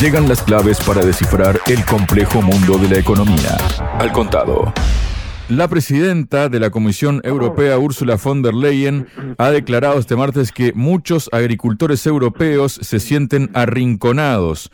Llegan las claves para descifrar el complejo mundo de la economía. Al contado. La presidenta de la Comisión Europea, Ursula von der Leyen, ha declarado este martes que muchos agricultores europeos se sienten arrinconados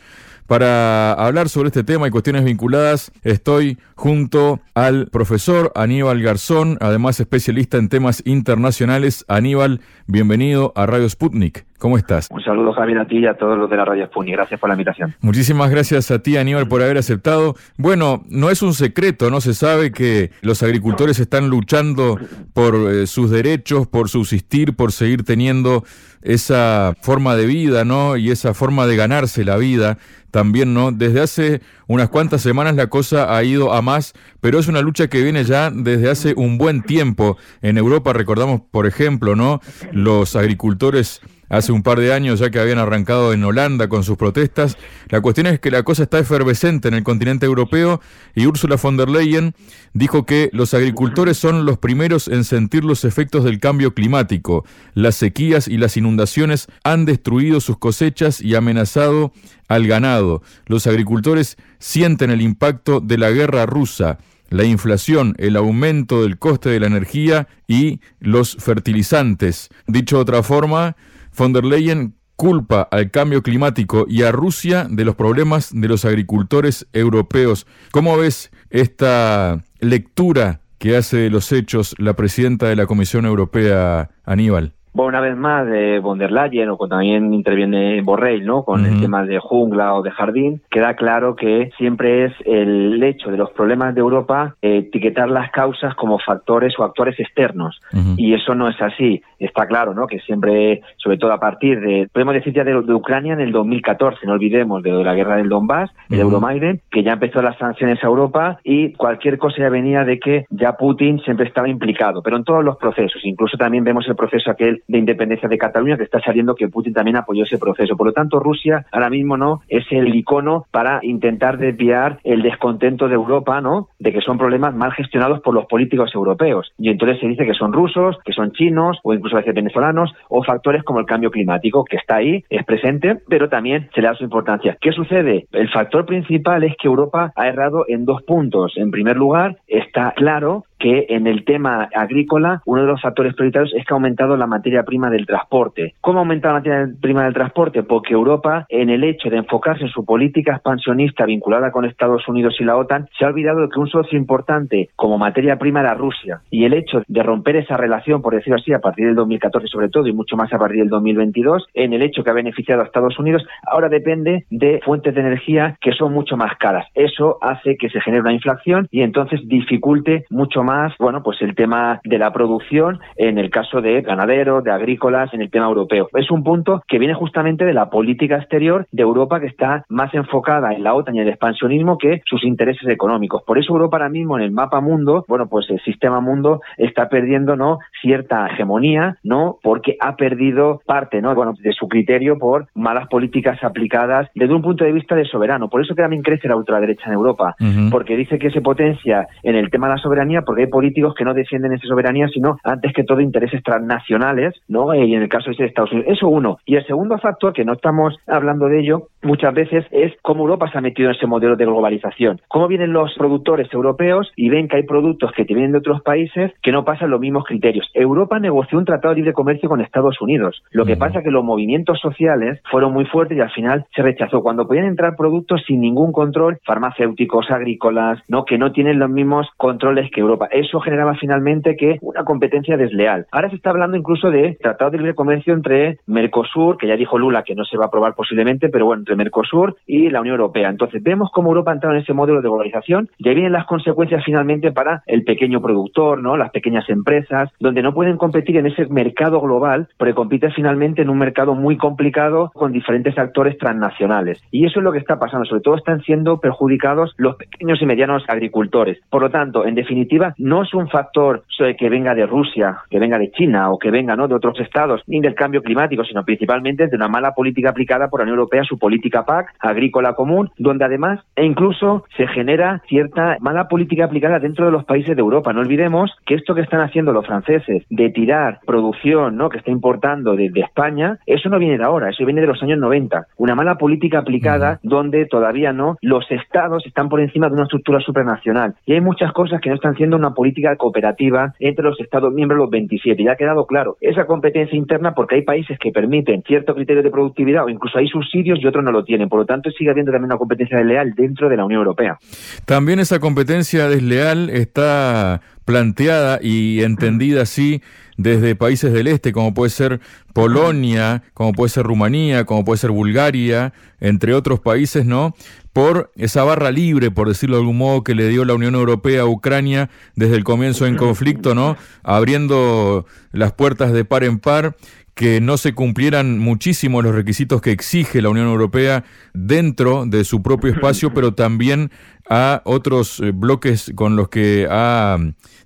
para hablar sobre este tema y cuestiones vinculadas, estoy junto al profesor Aníbal Garzón, además especialista en temas internacionales. Aníbal, bienvenido a Radio Sputnik. ¿Cómo estás? Un saludo, Javier, a ti y a todos los de la Radio Sputnik. Gracias por la invitación. Muchísimas gracias a ti, Aníbal, por haber aceptado. Bueno, no es un secreto, ¿no? Se sabe que los agricultores están luchando por eh, sus derechos, por subsistir, por seguir teniendo esa forma de vida, ¿no? Y esa forma de ganarse la vida también, ¿no? Desde hace unas cuantas semanas la cosa ha ido a más, pero es una lucha que viene ya desde hace un buen tiempo. En Europa recordamos, por ejemplo, ¿no? Los agricultores hace un par de años ya que habían arrancado en Holanda con sus protestas. La cuestión es que la cosa está efervescente en el continente europeo y Ursula von der Leyen dijo que los agricultores son los primeros en sentir los efectos del cambio climático. Las sequías y las inundaciones han destruido sus cosechas y amenazado al ganado. Los agricultores sienten el impacto de la guerra rusa la inflación, el aumento del coste de la energía y los fertilizantes. Dicho de otra forma, von der Leyen culpa al cambio climático y a Rusia de los problemas de los agricultores europeos. ¿Cómo ves esta lectura que hace de los hechos la presidenta de la Comisión Europea, Aníbal? Bueno, una vez más de von der Leyen o también interviene Borrell, ¿no? Con el tema de jungla o de jardín, queda claro que siempre es el hecho de los problemas de Europa etiquetar las causas como factores o actores externos. Y eso no es así. Está claro, ¿no? Que siempre, sobre todo a partir de, podemos decir ya de, Ucrania en el 2014, no olvidemos de la guerra del Donbass, el Euromaiden, que ya empezó las sanciones a Europa y cualquier cosa ya venía de que ya Putin siempre estaba implicado, pero en todos los procesos. Incluso también vemos el proceso aquel de independencia de Cataluña, que está saliendo que Putin también apoyó ese proceso. Por lo tanto, Rusia ahora mismo no es el icono para intentar desviar el descontento de Europa, ¿no? De que son problemas mal gestionados por los políticos europeos. Y entonces se dice que son rusos, que son chinos o incluso a veces venezolanos o factores como el cambio climático, que está ahí, es presente, pero también se le da su importancia. ¿Qué sucede? El factor principal es que Europa ha errado en dos puntos. En primer lugar, está claro que en el tema agrícola uno de los factores prioritarios es que ha aumentado la materia prima del transporte. ¿Cómo ha aumentado la materia prima del transporte? Porque Europa, en el hecho de enfocarse en su política expansionista vinculada con Estados Unidos y la OTAN, se ha olvidado de que un socio importante como materia prima era Rusia. Y el hecho de romper esa relación, por decirlo así, a partir del 2014 sobre todo y mucho más a partir del 2022, en el hecho que ha beneficiado a Estados Unidos, ahora depende de fuentes de energía que son mucho más caras. Eso hace que se genere una inflación y entonces dificulte mucho más, bueno, pues el tema de la producción en el caso de ganaderos, de agrícolas, en el tema europeo. Es un punto que viene justamente de la política exterior de Europa que está más enfocada en la OTAN y el expansionismo que sus intereses económicos. Por eso Europa ahora mismo en el mapa mundo, bueno, pues el sistema mundo está perdiendo, ¿no? cierta hegemonía, ¿no? Porque ha perdido parte, ¿no? Bueno, de su criterio por malas políticas aplicadas desde un punto de vista de soberano. Por eso que también crece la ultraderecha en Europa, porque dice que se potencia en el tema de la soberanía porque hay políticos que no defienden esa soberanía, sino antes que todo intereses transnacionales, ¿no? Y en el caso de Estados Unidos. Eso uno. Y el segundo factor, que no estamos hablando de ello muchas veces, es cómo Europa se ha metido en ese modelo de globalización. Cómo vienen los productores europeos y ven que hay productos que vienen de otros países que no pasan los mismos criterios. Europa negoció un tratado de libre comercio con Estados Unidos. Lo que pasa es que los movimientos sociales fueron muy fuertes y al final se rechazó. Cuando podían entrar productos sin ningún control, farmacéuticos, agrícolas, ¿no? que no tienen los mismos controles que Europa. Eso generaba finalmente que una competencia desleal. Ahora se está hablando incluso de tratado de libre comercio entre Mercosur, que ya dijo Lula que no se va a aprobar posiblemente, pero bueno, entre Mercosur y la Unión Europea. Entonces vemos cómo Europa ha entrado en ese modelo de globalización y ahí vienen las consecuencias finalmente para el pequeño productor, ¿no? las pequeñas empresas, donde no pueden competir en ese mercado global, porque compiten finalmente en un mercado muy complicado con diferentes actores transnacionales. Y eso es lo que está pasando. Sobre todo están siendo perjudicados los pequeños y medianos agricultores. Por lo tanto, en definitiva, no es un factor que venga de Rusia, que venga de China o que venga ¿no? de otros estados, ni del cambio climático, sino principalmente de una mala política aplicada por la Unión Europea, su política PAC, agrícola común, donde además e incluso se genera cierta mala política aplicada dentro de los países de Europa. No olvidemos que esto que están haciendo los franceses de tirar producción ¿no? que está importando desde España, eso no viene de ahora, eso viene de los años 90. Una mala política aplicada donde todavía no los estados están por encima de una estructura supranacional. Y hay muchas cosas que no están siendo una política cooperativa entre los estados miembros, los 27. Ya ha quedado claro. Esa competencia interna porque hay países que permiten cierto criterio de productividad o incluso hay subsidios y otros no lo tienen. Por lo tanto, sigue habiendo también una competencia desleal dentro de la Unión Europea. También esa competencia desleal está planteada y entendida así desde países del este, como puede ser Polonia, como puede ser Rumanía, como puede ser Bulgaria, entre otros países, ¿no? Por esa barra libre, por decirlo de algún modo, que le dio la Unión Europea a Ucrania desde el comienzo del conflicto, ¿no? Abriendo las puertas de par en par que no se cumplieran muchísimo los requisitos que exige la Unión Europea dentro de su propio espacio, pero también a otros eh, bloques con los que ha,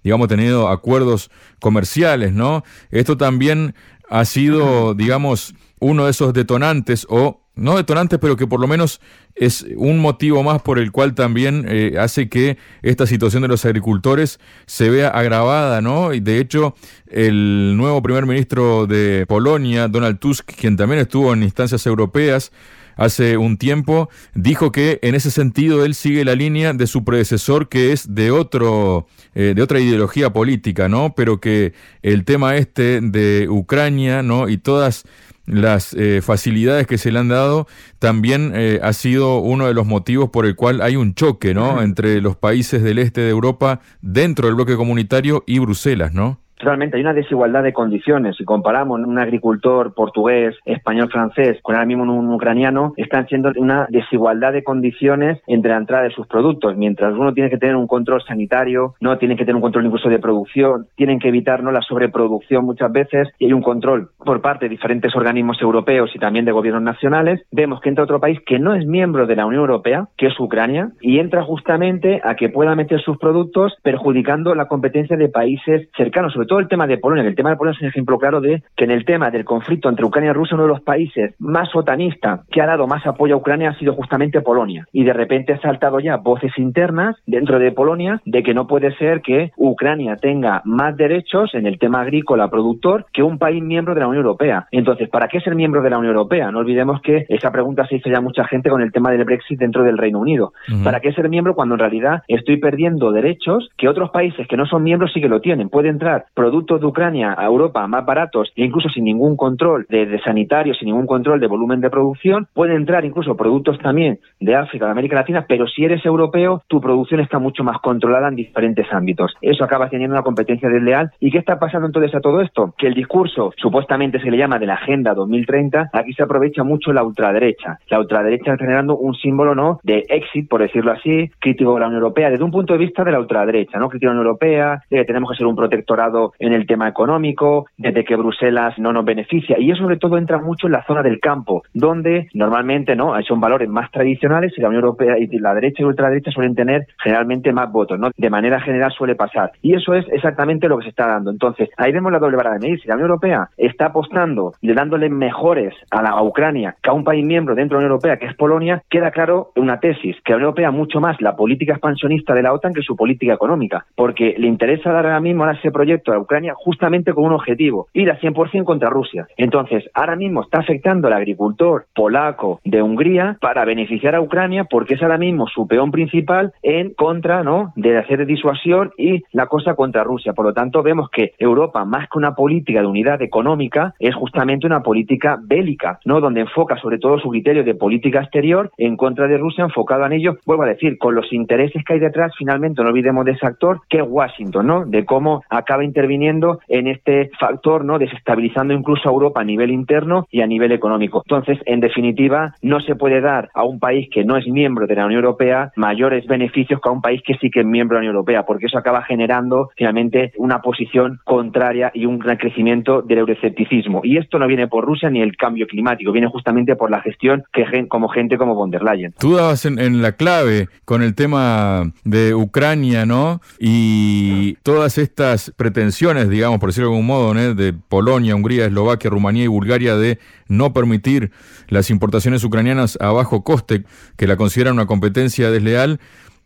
digamos, tenido acuerdos comerciales, ¿no? Esto también ha sido, digamos, uno de esos detonantes o no detonantes, pero que por lo menos es un motivo más por el cual también eh, hace que esta situación de los agricultores se vea agravada, ¿no? Y de hecho, el nuevo primer ministro de Polonia, Donald Tusk, quien también estuvo en instancias europeas, hace un tiempo, dijo que en ese sentido él sigue la línea de su predecesor que es de otro eh, de otra ideología política, ¿no? Pero que el tema este de Ucrania, ¿no? Y todas las eh, facilidades que se le han dado también eh, ha sido uno de los motivos por el cual hay un choque, ¿no? Entre los países del este de Europa dentro del bloque comunitario y Bruselas, ¿no? Realmente hay una desigualdad de condiciones. Si comparamos un agricultor portugués, español, francés con ahora mismo un ucraniano, están siendo una desigualdad de condiciones entre la entrada de sus productos. Mientras uno tiene que tener un control sanitario, no tiene que tener un control incluso de producción, tienen que evitar ¿no? la sobreproducción muchas veces y hay un control por parte de diferentes organismos europeos y también de gobiernos nacionales. Vemos que entra otro país que no es miembro de la Unión Europea, que es Ucrania, y entra justamente a que pueda meter sus productos perjudicando la competencia de países cercanos, sobre el tema de Polonia, el tema de Polonia es un ejemplo claro de que en el tema del conflicto entre Ucrania y Rusia, uno de los países más otanistas que ha dado más apoyo a Ucrania ha sido justamente Polonia. Y de repente ha saltado ya voces internas dentro de Polonia de que no puede ser que Ucrania tenga más derechos en el tema agrícola productor que un país miembro de la Unión Europea. Entonces, ¿para qué ser miembro de la Unión Europea? No olvidemos que esa pregunta se hizo ya mucha gente con el tema del Brexit dentro del Reino Unido. ¿Para qué ser miembro cuando en realidad estoy perdiendo derechos que otros países que no son miembros sí que lo tienen? Puede entrar productos de Ucrania a Europa más baratos e incluso sin ningún control de, sanitario, sin ningún control de volumen de producción, pueden entrar incluso productos también de África, de América Latina, pero si eres europeo, tu producción está mucho más controlada en diferentes ámbitos. Eso acaba teniendo una competencia desleal. ¿Y qué está pasando entonces a todo esto? Que el discurso, supuestamente se le llama de la Agenda 2030, aquí se aprovecha mucho la ultraderecha. La ultraderecha generando un símbolo, ¿no?, de exit, por decirlo así, crítico de la Unión Europea, desde un punto de vista de la ultraderecha, ¿no?, crítico de la Unión Europea, de que tenemos que ser un protectorado en el tema económico, desde que Bruselas no nos beneficia. Y eso sobre todo entra mucho en la zona del campo, donde normalmente no son valores más tradicionales y la Unión Europea y la derecha y ultraderecha suelen tener generalmente más votos, ¿no? De manera general suele pasar. Y eso es exactamente lo que se está dando. Entonces, ahí vemos la doble vara de medir. Si la Unión Europea está apostando y dándole mejores a, la, Ucrania que a un país miembro dentro de la Unión Europea, que es Polonia, queda claro una tesis, que la Unión Europea mucho más la política expansionista de la OTAN que su política económica, porque le interesa dar ahora mismo a ese proyecto a Ucrania justamente con un objetivo, ir a 100% contra Rusia. Entonces, ahora mismo está afectando al agricultor polaco de Hungría para beneficiar a Ucrania porque es ahora mismo su peón principal en contra, ¿no?, de hacer disuasión y la cosa contra Rusia. Por lo tanto, vemos que Europa, más que una política de unidad económica, es justamente una política bélica, ¿no?, donde enfoca sobre todo su criterio de política exterior en contra de Rusia, enfocado en ello, vuelvo a decir, con los intereses que hay detrás, finalmente no olvidemos de ese actor que es Washington, ¿no?, de cómo acaba interviniendo en este factor, ¿no? Desestabilizando incluso a Europa a nivel interno y a nivel económico. Entonces, en definitiva, no se puede dar a un país que no es miembro de la Unión Europea mayores beneficios que a un país que sí que es miembro de la Unión Europea, porque eso acaba generando finalmente una posición contraria y un gran crecimiento del euroescepticismo. Y esto no viene por Rusia ni el cambio climático, viene justamente por la gestión que como gente como von der Leyen. Tú dabas en, en la clave con el tema de Ucrania, ¿no? Y todas estas pretensiones digamos, por decirlo de algún modo, de Polonia, Hungría, Eslovaquia, Rumanía y Bulgaria de no permitir las importaciones ucranianas a bajo coste, que la consideran una competencia desleal.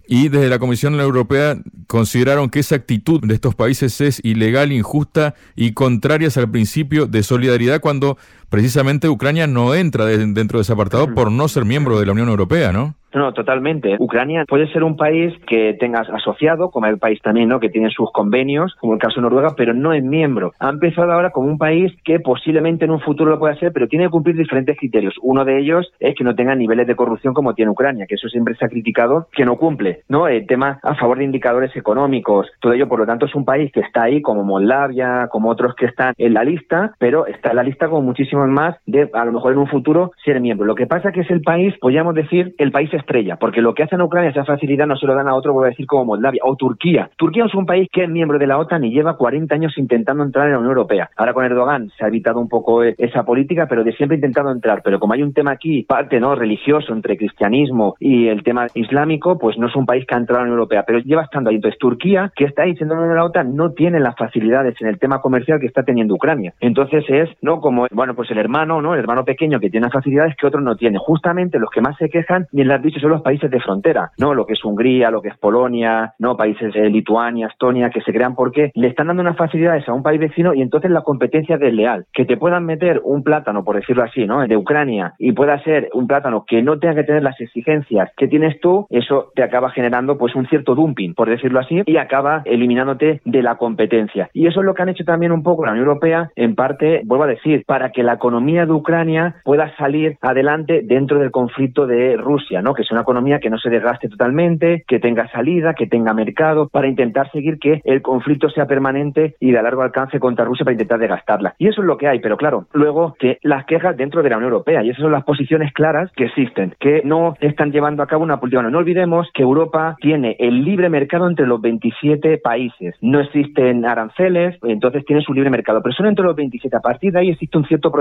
Y desde la Comisión Europea consideraron que esa actitud de estos países es ilegal, injusta y contraria al principio de solidaridad cuando precisamente Ucrania no entra dentro de ese apartado por no ser miembro de la Unión Europea, ¿no? No, totalmente. Ucrania puede ser un país que tengas asociado, como el país también, ¿no? Que tiene sus convenios, como el caso de Noruega, pero no es miembro. Ha empezado ahora como un país que posiblemente en un futuro lo pueda ser, pero tiene que cumplir diferentes criterios. Uno de ellos es que no tenga niveles de corrupción como tiene Ucrania, que eso siempre se ha criticado, que no cumple, ¿no? El tema a favor de indicadores económicos, todo ello, por lo tanto, es un país que está ahí, como Moldavia, como otros que están en la lista, pero está en la lista como muchísimos más de, a lo mejor en un futuro, ser miembro. Lo que pasa que es el país, podríamos decir, el país es estrella, porque lo que hace en Ucrania, esa facilidad no se lo dan a otro, voy a decir como Moldavia o Turquía. Turquía es un país que es miembro de la OTAN y lleva 40 años intentando entrar en la Unión Europea. Ahora con Erdogan se ha evitado un poco e, esa política, pero de siempre intentado entrar. Pero como hay un tema aquí, parte no religioso entre cristianismo y el tema islámico, pues no es un país que ha entrado en la Unión Europea, pero lleva estando ahí. Entonces Turquía, que está ahí siendo de la OTAN, no tiene las facilidades en el tema comercial que está teniendo Ucrania. Entonces es, ¿no? Como, bueno, pues el hermano, ¿no? El hermano pequeño que tiene facilidades que otros no tiene. Justamente los que más se quejan, bien las dicho, son los países de frontera, ¿no? Lo que es Hungría, lo que es Polonia, ¿no? Países de Lituania, Estonia, que se crean porque le están dando unas facilidades a un país vecino y entonces la competencia es desleal. Que te puedan meter un plátano, por decirlo así, ¿no? De Ucrania y pueda ser un plátano que no tenga que tener las exigencias que tienes tú, eso te acaba generando pues un cierto dumping, por decirlo así, y acaba eliminándote de la competencia. Y eso es lo que han hecho también un poco la Unión Europea, en parte, vuelvo a decir, para que la economía de Ucrania pueda salir adelante dentro del conflicto de Rusia, ¿no? Que es una economía que no se desgaste totalmente, que tenga salida, que tenga mercado, para intentar seguir que el conflicto sea permanente y de largo alcance contra Rusia para intentar desgastarla. Y eso es lo que hay, pero claro, luego que las quejas dentro de la Unión Europea, y esas son las posiciones claras que existen, que no están llevando a cabo una política. no olvidemos que Europa tiene el libre mercado entre los 27 países. No existen aranceles, entonces tiene su libre mercado, pero son entre los 27. A partir de ahí existe un cierto.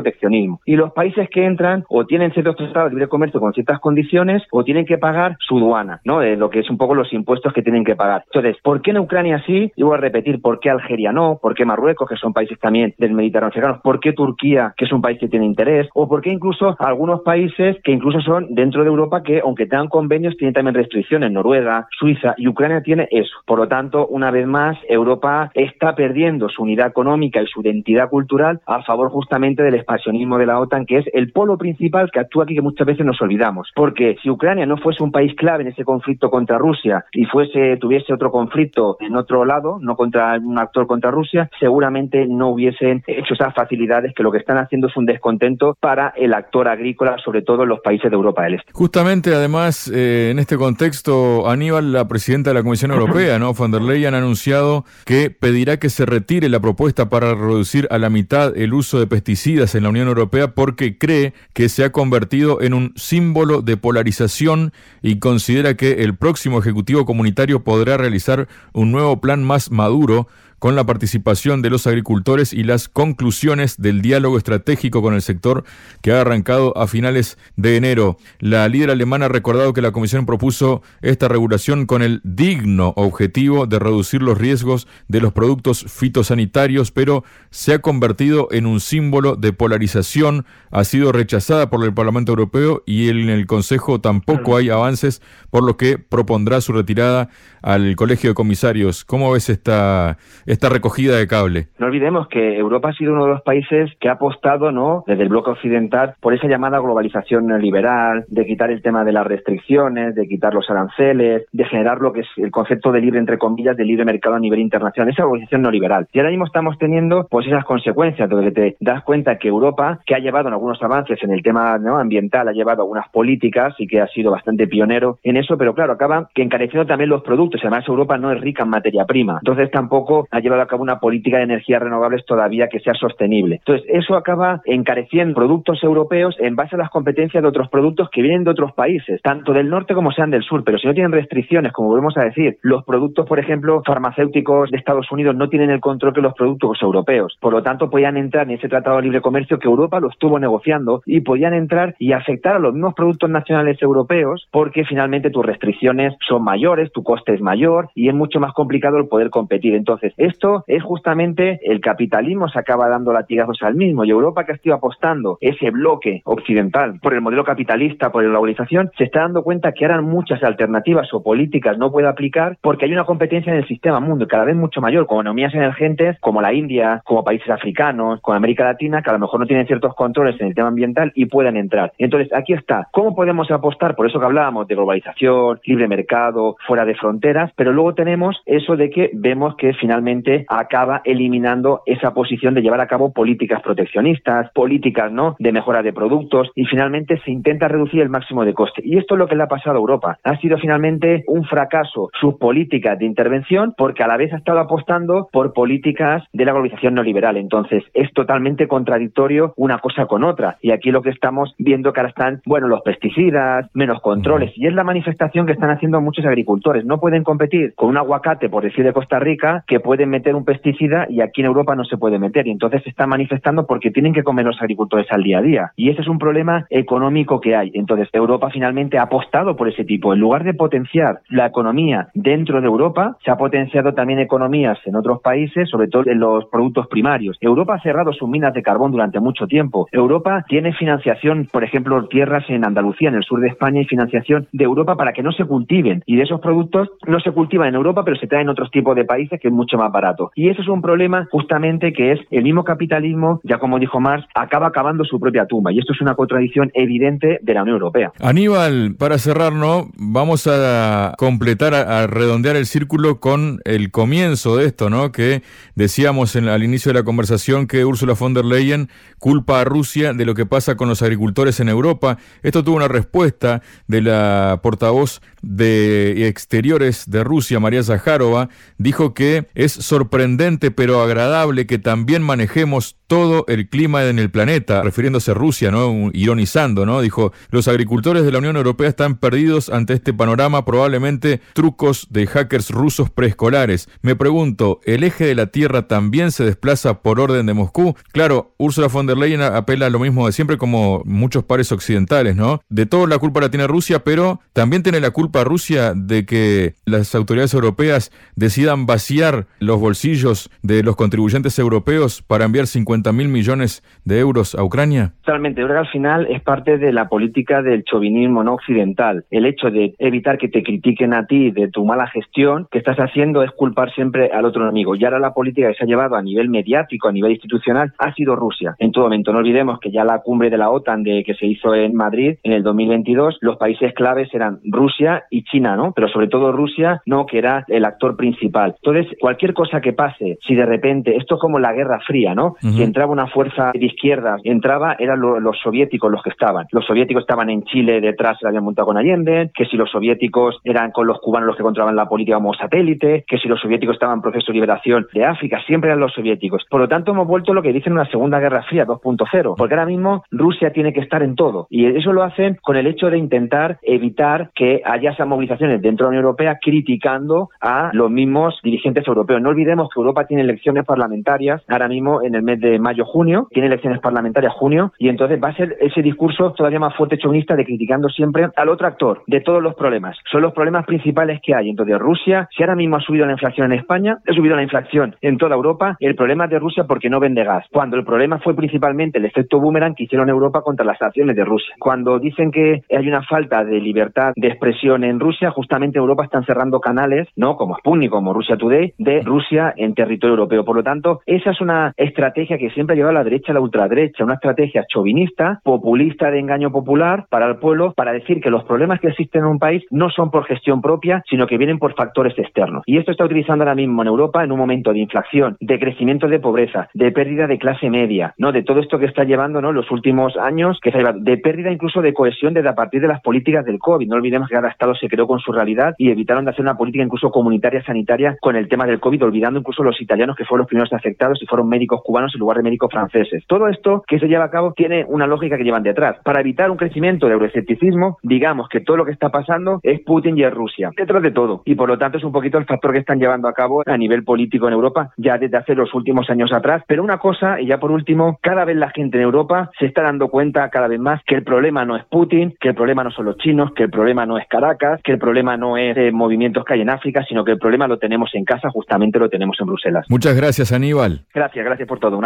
Y los países que entran o tienen ciertos tratados de libre comercio con ciertas condiciones o tienen que pagar su aduana, ¿no? De lo que es un poco los impuestos que tienen que pagar. Entonces, ¿por qué en Ucrania sí? Y voy a repetir, ¿por qué Algeria no? ¿Por qué Marruecos, que son países también del Mediterráneo cercano? ¿Por qué Turquía, que es un país que tiene interés? ¿O por qué incluso algunos países que incluso son dentro de Europa que, aunque tengan convenios, tienen también restricciones? Noruega, Suiza y Ucrania tiene eso. Por lo tanto, una vez más, Europa está perdiendo su unidad económica y su identidad cultural a favor justamente del expansionismo de la OTAN, que es el polo principal que actúa aquí que muchas veces nos olvidamos. Porque si Ucrania no fuese un país clave en ese conflicto contra Rusia y fuese tuviese otro conflicto en otro lado, no contra un actor contra Rusia, seguramente no hubiesen hecho esas facilidades que lo que están haciendo es un descontento para el actor agrícola, sobre todo en los países de Europa del Este. Justamente, además, eh, en este contexto, Aníbal, la presidenta de la Comisión Europea, ¿no? Von der Leyen ha anunciado que pedirá que se retire la propuesta para reducir a la mitad el uso de pesticidas en la Unión Europea porque cree que se ha convertido en un símbolo de polarización y considera que el próximo Ejecutivo Comunitario podrá realizar un nuevo plan más maduro con la participación de los agricultores y las conclusiones del diálogo estratégico con el sector que ha arrancado a finales de enero. La líder alemana ha recordado que la Comisión propuso esta regulación con el digno objetivo de reducir los riesgos de los productos fitosanitarios, pero se ha convertido en un símbolo de polarización, ha sido rechazada por el Parlamento Europeo y en el Consejo tampoco hay avances, por lo que propondrá su retirada al Colegio de Comisarios. ¿Cómo ves esta esta recogida de cable. No olvidemos que Europa ha sido uno de los países que ha apostado, ¿no? Desde el bloque occidental por esa llamada globalización neoliberal, de quitar el tema de las restricciones, de quitar los aranceles, de generar lo que es el concepto de libre entre comillas de libre mercado a nivel internacional, esa globalización neoliberal. Y ahora mismo estamos teniendo pues esas consecuencias, donde te das cuenta que Europa, que ha llevado en algunos avances en el tema ¿no? ambiental, ha llevado algunas políticas y que ha sido bastante pionero en eso, pero claro, acaba que encareciendo también los productos. Además, Europa no es rica en materia prima. Entonces tampoco ha llevado a cabo una política de energías renovables todavía que sea sostenible. Entonces, eso acaba encareciendo productos europeos en base a las competencias de otros productos que vienen de otros países, tanto del norte como sean del sur, pero si no tienen restricciones, como volvemos a decir, los productos, por ejemplo, farmacéuticos de Estados Unidos no tienen el control que los productos europeos. Por lo tanto, podían entrar en ese tratado de libre comercio que Europa lo estuvo negociando y podían entrar y afectar a los mismos productos nacionales europeos porque finalmente tus restricciones son mayores, tu coste es mayor y es mucho más complicado el poder competir. Entonces, Esto es justamente el capitalismo se acaba dando latigazos al mismo y Europa que ha estado apostando ese bloque occidental por el modelo capitalista, por la globalización, se está dando cuenta que eran muchas alternativas o políticas no puede aplicar porque hay una competencia en el sistema mundo cada vez mucho mayor, con economías emergentes como la India, como países africanos, como América Latina, que a lo mejor no tienen ciertos controles en el tema ambiental y pueden entrar. Entonces, aquí está. ¿Cómo podemos apostar? Por eso que hablábamos de globalización, libre mercado, fuera de fronteras, pero luego tenemos eso de que vemos que finalmente acaba eliminando esa posición de llevar a cabo políticas proteccionistas, políticas ¿no? de mejora de productos y finalmente se intenta reducir el máximo de coste. Y esto es lo que le ha pasado a Europa. Ha sido finalmente un fracaso sus políticas de intervención porque a la vez ha estado apostando por políticas de la globalización neoliberal. Entonces, es totalmente contradictorio una cosa con otra. Y aquí lo que estamos viendo que ahora están, bueno, los pesticidas, menos controles. Y es la manifestación que están haciendo muchos agricultores. No pueden competir con un aguacate, por decir de Costa Rica, que pueden meter un pesticida y aquí en Europa no se puede meter. Y entonces se están manifestando porque tienen que comer los agricultores al día a día. Y ese es un problema económico que hay. Entonces, Europa finalmente ha apostado por ese tipo. En lugar de potenciar la economía dentro de Europa, se ha potenciado también economías en otros países, sobre todo en los productos primarios. Europa ha cerrado sus minas de carbón durante mucho tiempo. Europa tiene financiación, por ejemplo, tierras en Andalucía, en el sur de España, y financiación de Europa para que no se cultiven. Y de esos productos no se cultivan en Europa, pero se traen en otros tipos de países que es mucho más barato. Y eso es un problema justamente que es el mismo capitalismo, ya como dijo Marx, acaba acabando su propia tumba. Y esto es una contradicción evidente de la Unión Europea. Aníbal, para cerrarnos, vamos a completar, a, redondear el círculo con el comienzo de esto, ¿no? Que decíamos en, al inicio de la conversación que Ursula von der Leyen culpa a Rusia de lo que pasa con los agricultores en Europa. Esto tuvo una respuesta de la portavoz de Exteriores de Rusia, María Zaharova, dijo que es sorprendente pero agradable que también manejemos todo el clima en el planeta, refiriéndose a Rusia, ¿no? Ironizando, ¿no? Dijo, los agricultores de la Unión Europea están perdidos ante este panorama, probablemente trucos de hackers rusos preescolares. Me pregunto, ¿el eje de la Tierra también se desplaza por orden de Moscú? Claro, Ursula von der Leyen apela a lo mismo de siempre como muchos pares occidentales, ¿no? De todo la culpa la tiene Rusia, pero también tiene la culpa Rusia de que las autoridades europeas decidan vaciar los bolsillos de los contribuyentes europeos para enviar 50 mil millones de euros a Ucrania? Totalmente. Yo creo que al final es parte de la política del chauvinismo no occidental. El hecho de evitar que te critiquen a ti de tu mala gestión, que estás haciendo es culpar siempre al otro enemigo. Y ahora la política que se ha llevado a nivel mediático, a nivel institucional, ha sido Rusia. En todo momento, no olvidemos que ya la cumbre de la OTAN de que se hizo en Madrid en el 2022, los países claves eran Rusia y China, ¿no? Pero sobre todo Rusia, ¿no? Que era el actor principal. Entonces, cualquier cosa que pase, si de repente, esto es como la Guerra Fría, ¿no? Si entraba una fuerza de izquierda, entraba, eran los soviéticos los que estaban. Los soviéticos estaban en Chile, detrás se habían montado con Allende, que si los soviéticos eran con los cubanos los que controlaban la política como satélite, que si los soviéticos estaban en proceso de liberación de África, siempre eran los soviéticos. Por lo tanto, hemos vuelto lo que dicen una Segunda Guerra Fría 2.0, porque ahora mismo Rusia tiene que estar en todo. Y eso lo hacen con el hecho de intentar evitar que haya esa movilizaciones dentro de la Unión Europea criticando a los mismos dirigentes europeos. No olvidemos que Europa tiene elecciones parlamentarias ahora mismo en el mes de mayo-junio, tiene elecciones parlamentarias junio, y entonces va a ser ese discurso todavía más fuerte chauvinista de criticando siempre al otro actor de todos los problemas. Son los problemas principales que hay. Entonces, Rusia, si ahora mismo ha subido la inflación en España, ha subido la inflación en toda Europa, el problema es de Rusia porque no vende gas. Cuando el problema fue principalmente el efecto boomerang que hicieron Europa contra las acciones de Rusia. Cuando dicen que hay una falta de libertad de expresión en Rusia, justamente Europa están cerrando canales, ¿no? Como Sputnik, como Rusia Today, de Rusia en territorio europeo. Por lo tanto, esa es una estrategia que siempre ha llevado a la derecha a la ultraderecha, una estrategia chauvinista, populista de engaño popular para el pueblo, para decir que los problemas que existen en un país no son por gestión propia, sino que vienen por factores externos. Y esto está utilizando ahora mismo en Europa en un momento de inflación, de crecimiento de pobreza, de pérdida de clase media, ¿no? De todo esto que está llevando, ¿no? Los últimos años, que se ha llevado, de pérdida incluso de cohesión desde a partir de las políticas del COVID. No olvidemos que cada Estado se creó con su realidad y evitaron de hacer una política incluso comunitaria sanitaria con el tema del COVID, olvidando incluso los italianos que fueron los primeros afectados y fueron médicos cubanos en lugar guardias médicos franceses. Todo esto que se lleva a cabo tiene una lógica que llevan detrás. Para evitar un crecimiento de euroescepticismo, digamos que todo lo que está pasando es Putin y es Rusia. Detrás de todo. Y por lo tanto es un poquito el factor que están llevando a cabo a nivel político en Europa ya desde hace los últimos años atrás. Pero una cosa, y ya por último, cada vez la gente en Europa se está dando cuenta cada vez más que el problema no es Putin, que el problema no son los chinos, que el problema no es Caracas, que el problema no es eh, movimientos que hay en África, sino que el problema lo tenemos en casa, justamente lo tenemos en Bruselas. Muchas gracias, Aníbal. Gracias, gracias por todo. Un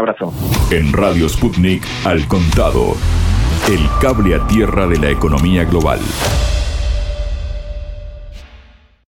En Radio Sputnik, al contado. El cable a tierra de la economía global.